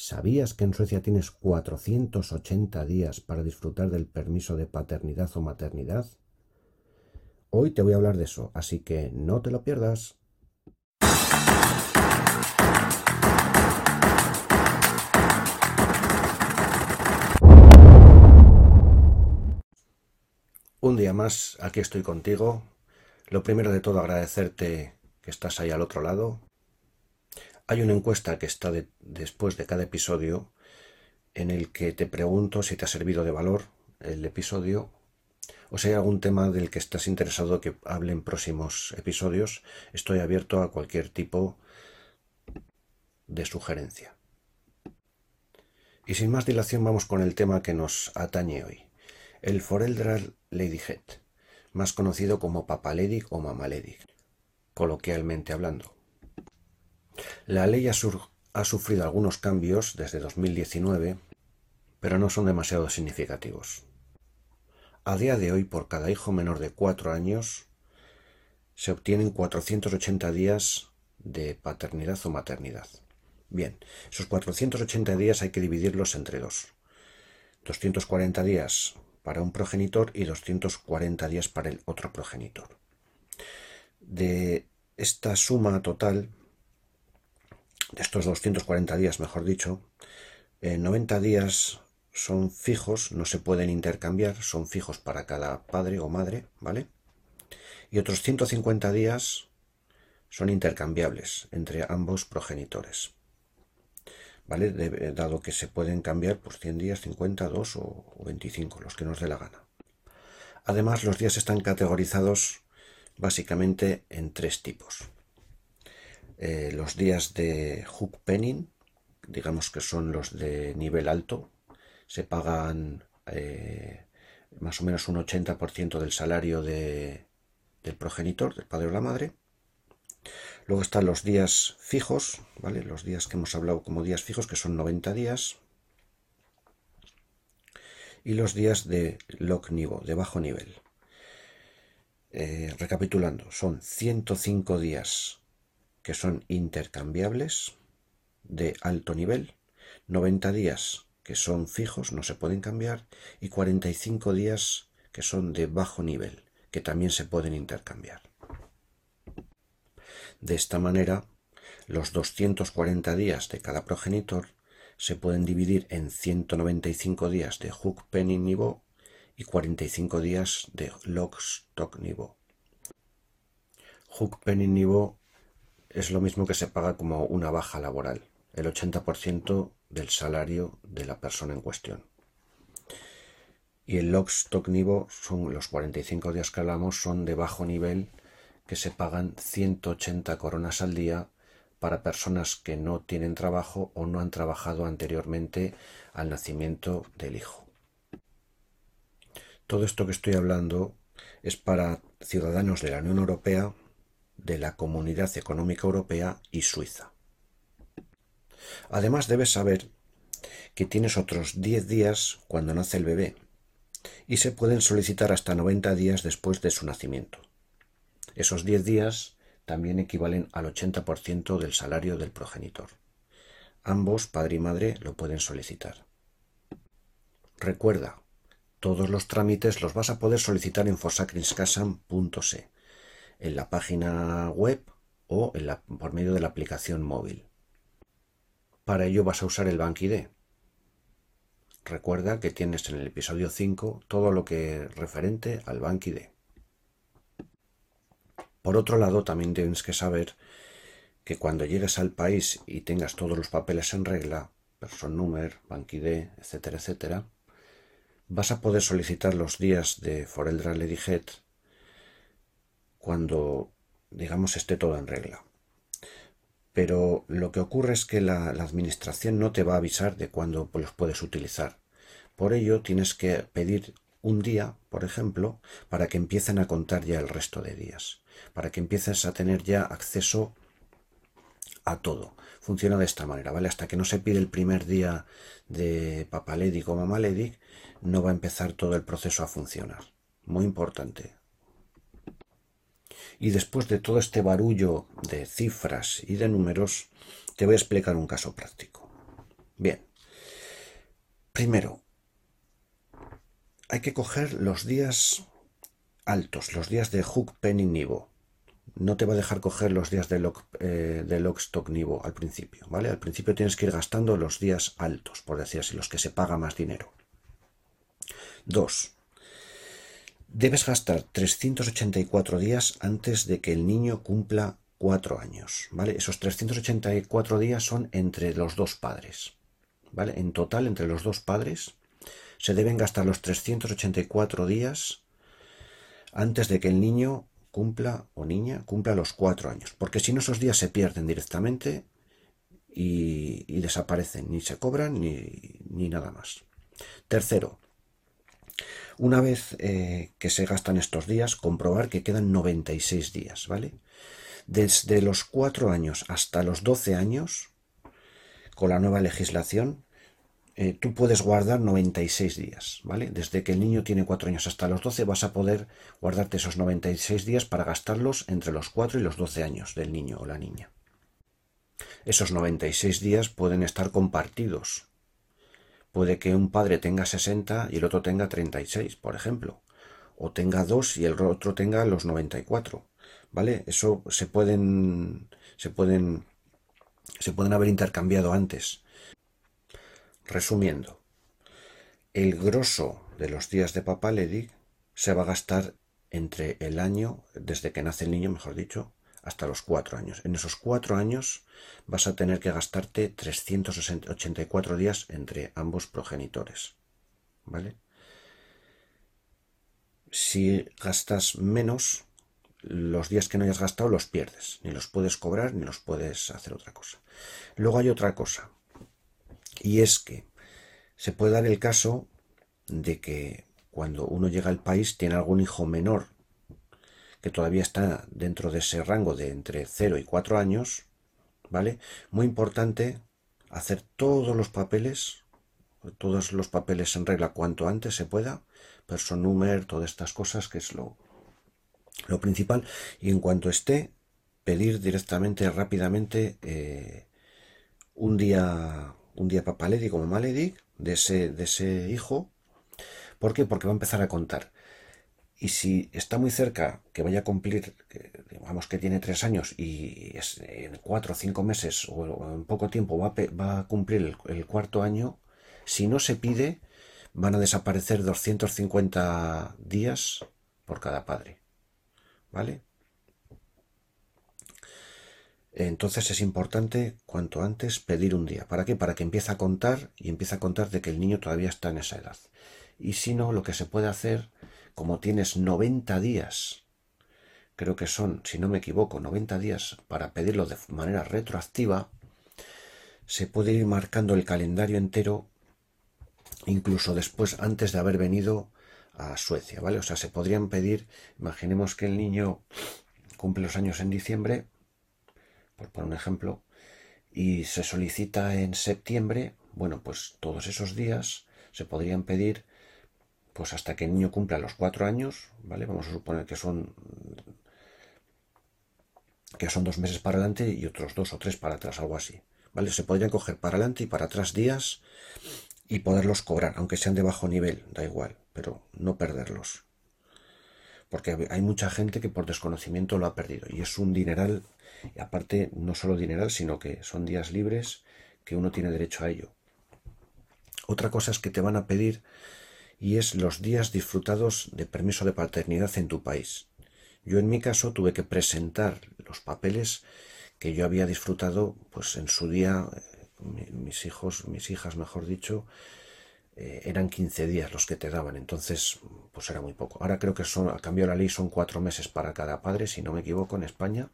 ¿Sabías que en Suecia tienes 480 días para disfrutar del permiso de paternidad o maternidad? Hoy te voy a hablar de eso, así que no te lo pierdas. Un día más, aquí estoy contigo. Lo primero de todo, agradecerte que estás ahí al otro lado, hay una encuesta que está después de cada episodio en el que te pregunto si te ha servido de valor el episodio o si hay algún tema del que estás interesado que hable en próximos episodios. Estoy abierto a cualquier tipo de sugerencia. Y sin más dilación vamos con el tema que nos atañe hoy. El Foreldrar Ladyhead, más conocido como Papaledic o Mamaledic, coloquialmente hablando. La ley ha, sufrido algunos cambios desde 2019, pero no son demasiado significativos. A día de hoy, por cada hijo menor de cuatro años, se obtienen 480 días de paternidad o maternidad. Bien, esos 480 días hay que dividirlos entre dos. 240 días para un progenitor y 240 días para el otro progenitor. De esta suma total de estos 240 días, mejor dicho, 90 eh, días son fijos, no se pueden intercambiar, son fijos para cada padre o madre, ¿vale? Y otros 150 días son intercambiables entre ambos progenitores. ¿Vale? dado que se pueden cambiar por 100 días, 50, 2 o 25, los que nos dé la gana. Además, los días están categorizados básicamente en tres tipos. Eh, los días de hook penning, digamos que son los de nivel alto, se pagan eh, más o menos un 80% del salario del progenitor, del padre o la madre. Luego están los días fijos, ¿vale? Los días que hemos hablado como días fijos, que son 90 días. Y los días de lock niveau, de bajo nivel. Eh, recapitulando, son 105 días que son intercambiables de alto nivel, 90 días que son fijos, no se pueden cambiar, y 45 días que son de bajo nivel, que también se pueden intercambiar. De esta manera, los 240 días de cada progenitor se pueden dividir en 195 días de hook penning niveau y 45 días de lock stock niveau. Hook es lo mismo que se paga como una baja laboral, el 80% del salario de la persona en cuestión. Y el lock stock niveau son los 45 días que hablamos, son de bajo nivel que se pagan 180 coronas al día para personas que no tienen trabajo o no han trabajado anteriormente al nacimiento del hijo. Todo esto que estoy hablando es para ciudadanos de la Unión Europea de la Comunidad Económica Europea y Suiza. Además debes saber que tienes otros 10 días cuando nace el bebé y se pueden solicitar hasta 90 días después de su nacimiento. Esos 10 días también equivalen al 80% del salario del progenitor. Ambos, padre y madre, lo pueden solicitar. Recuerda, todos los trámites los vas a poder solicitar en fosacrinskasam.se en la página web o en la, por medio de la aplicación móvil. Para ello vas a usar el BankID. Recuerda que tienes en el episodio 5 todo lo que referente al BankID. Por otro lado, también tienes que saber que cuando llegues al país y tengas todos los papeles en regla, person number, BankID, etcétera, etcétera, vas a poder solicitar los días de Foreldra Head cuando, digamos, esté todo en regla. Pero lo que ocurre es que la, administración no te va a avisar de cuándo los puedes utilizar. Por ello, tienes que pedir un día, por ejemplo, para que empiecen a contar ya el resto de días, para que empieces a tener ya acceso a todo. Funciona de esta manera, ¿vale? Hasta que no se pide el primer día de papaledic o mamaledic, no va a empezar todo el proceso a funcionar. Muy importante. Y después de todo este barullo de cifras y de números, te voy a explicar un caso práctico. Bien. Primero, hay que coger los días altos, los días de hook, penny, nivo. No te va a dejar coger los días de, lock, eh, stock, nivo al principio, ¿vale? Al principio tienes que ir gastando los días altos, por decir así, los que se paga más dinero. Dos, debes gastar 384 días antes de que el niño cumpla cuatro años, ¿vale? Esos 384 días son entre los dos padres, ¿vale? En total, entre los dos padres, se deben gastar los 384 días antes de que el niño cumpla o niña cumpla los cuatro años, porque si no esos días se pierden directamente y, desaparecen, ni se cobran ni, ni nada más. Tercero, una vez eh, que se gastan estos días, comprobar que quedan 96 días, ¿vale? Desde los 4 años hasta los 12 años, con la nueva legislación, eh, tú puedes guardar 96 días, ¿vale? Desde que el niño tiene 4 años hasta los 12 vas a poder guardarte esos 96 días para gastarlos entre los 4 y los 12 años del niño o la niña. Esos 96 días pueden estar compartidos, Puede que un padre tenga 60 y el otro tenga 36, por ejemplo. O tenga dos y el otro tenga los 94. ¿Vale? Eso se pueden. se pueden. se pueden haber intercambiado antes. Resumiendo, el grosso de los días de Papá Ledig se va a gastar entre el año, desde que nace el niño, mejor dicho, hasta los cuatro años. En esos cuatro años vas a tener que gastarte 384 días entre ambos progenitores. ¿Vale? Si gastas menos, los días que no hayas gastado los pierdes. Ni los puedes cobrar ni los puedes hacer otra cosa. Luego hay otra cosa. Y es que se puede dar el caso de que cuando uno llega al país tiene algún hijo menor que todavía está dentro de ese rango de entre 0 y 4 años, ¿vale? Muy importante hacer todos los papeles, todos los papeles en regla cuanto antes se pueda, número, todas estas cosas que es lo, lo principal, y en cuanto esté, pedir directamente, rápidamente, eh, un día, un día papaledi como maledi de ese, de ese hijo. ¿Por qué? Porque va a empezar a contar. Y si está muy cerca, que vaya a cumplir, digamos que tiene tres años y en cuatro o cinco meses o en poco tiempo va a, cumplir el, cuarto año, si no se pide, van a desaparecer 250 días por cada padre. ¿Vale? Entonces es importante cuanto antes pedir un día. ¿Para qué? Para que empiece a contar y empiece a contar de que el niño todavía está en esa edad. Y si no, lo que se puede hacer como tienes 90 días, creo que son, si no me equivoco, 90 días para pedirlo de manera retroactiva, se puede ir marcando el calendario entero, incluso después, antes de haber venido a Suecia, ¿vale? O sea, se podrían pedir, imaginemos que el niño cumple los años en diciembre, por poner un ejemplo, y se solicita en septiembre, bueno, pues todos esos días se podrían pedir pues hasta que el niño cumpla los cuatro años, ¿vale? Vamos a suponer que son que son dos meses para adelante y otros dos o tres para atrás, algo así, ¿vale? Se podrían coger para adelante y para atrás días y poderlos cobrar, aunque sean de bajo nivel, da igual, pero no perderlos. Porque hay mucha gente que por desconocimiento lo ha perdido y es un dineral, y aparte no solo dineral, sino que son días libres que uno tiene derecho a ello. Otra cosa es que te van a pedir y es los días disfrutados de permiso de paternidad en tu país. Yo en mi caso tuve que presentar los papeles que yo había disfrutado pues en su día eh, mis hijos, mis hijas mejor dicho, eh, eran 15 días los que te daban, entonces pues era muy poco. Ahora creo que son, a cambio de la ley son cuatro meses para cada padre, si no me equivoco, en España.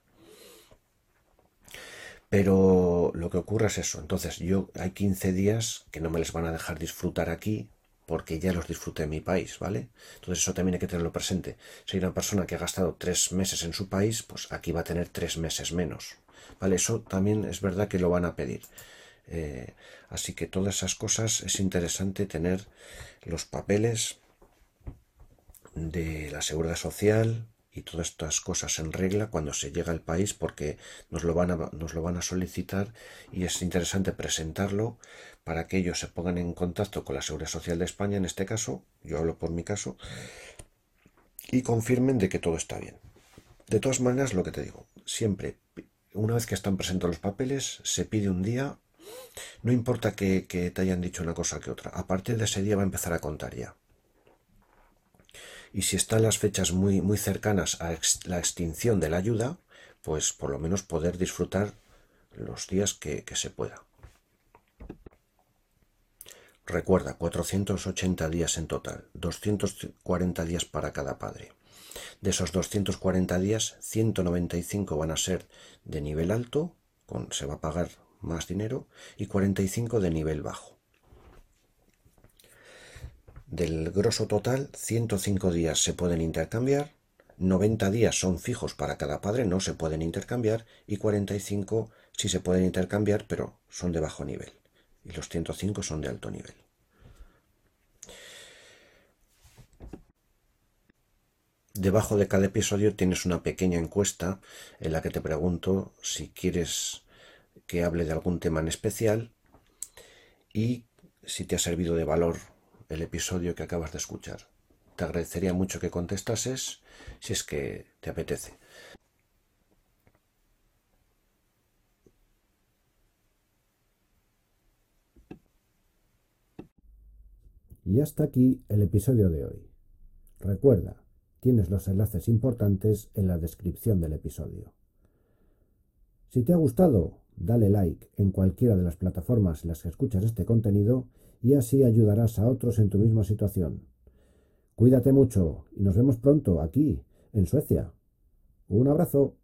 Pero lo que ocurre es eso. Entonces, yo hay 15 días que no me les van a dejar disfrutar aquí porque ya los disfruté en mi país, ¿vale? Entonces eso también hay que tenerlo presente. Si hay una persona que ha gastado tres meses en su país, pues aquí va a tener tres meses menos, ¿vale? Eso también es verdad que lo van a pedir. Eh, así que todas esas cosas es interesante tener los papeles de la seguridad social y todas estas cosas en regla cuando se llega al país porque nos lo van a, nos lo van a solicitar y es interesante presentarlo para que ellos se pongan en contacto con la Seguridad Social de España en este caso, yo hablo por mi caso, y confirmen de que todo está bien. De todas maneras, lo que te digo, siempre, una vez que están presentes los papeles, se pide un día, no importa que, que te hayan dicho una cosa que otra, a partir de ese día va a empezar a contar ya y si están las fechas muy, muy cercanas a la extinción de la ayuda, pues por lo menos poder disfrutar los días que, que se pueda. Recuerda, 480 días en total, 240 días para cada padre. De esos 240 días, 195 van a ser de nivel alto, con, se va a pagar más dinero, y 45 de nivel bajo. Del grosso total, 105 días se pueden intercambiar, 90 días son fijos para cada padre, no se pueden intercambiar, y 45 sí se pueden intercambiar, pero son de bajo nivel. Y los 105 son de alto nivel. Debajo de cada episodio tienes una pequeña encuesta en la que te pregunto si quieres que hable de algún tema en especial y si te ha servido de valor el episodio que acabas de escuchar. Te agradecería mucho que contestases si es que te apetece. Y hasta aquí el episodio de hoy. Recuerda, tienes los enlaces importantes en la descripción del episodio. Si te ha gustado, dale like en cualquiera de las plataformas en las que escuchas este contenido y así ayudarás a otros en tu misma situación. Cuídate mucho y nos vemos pronto aquí, en Suecia. Un abrazo.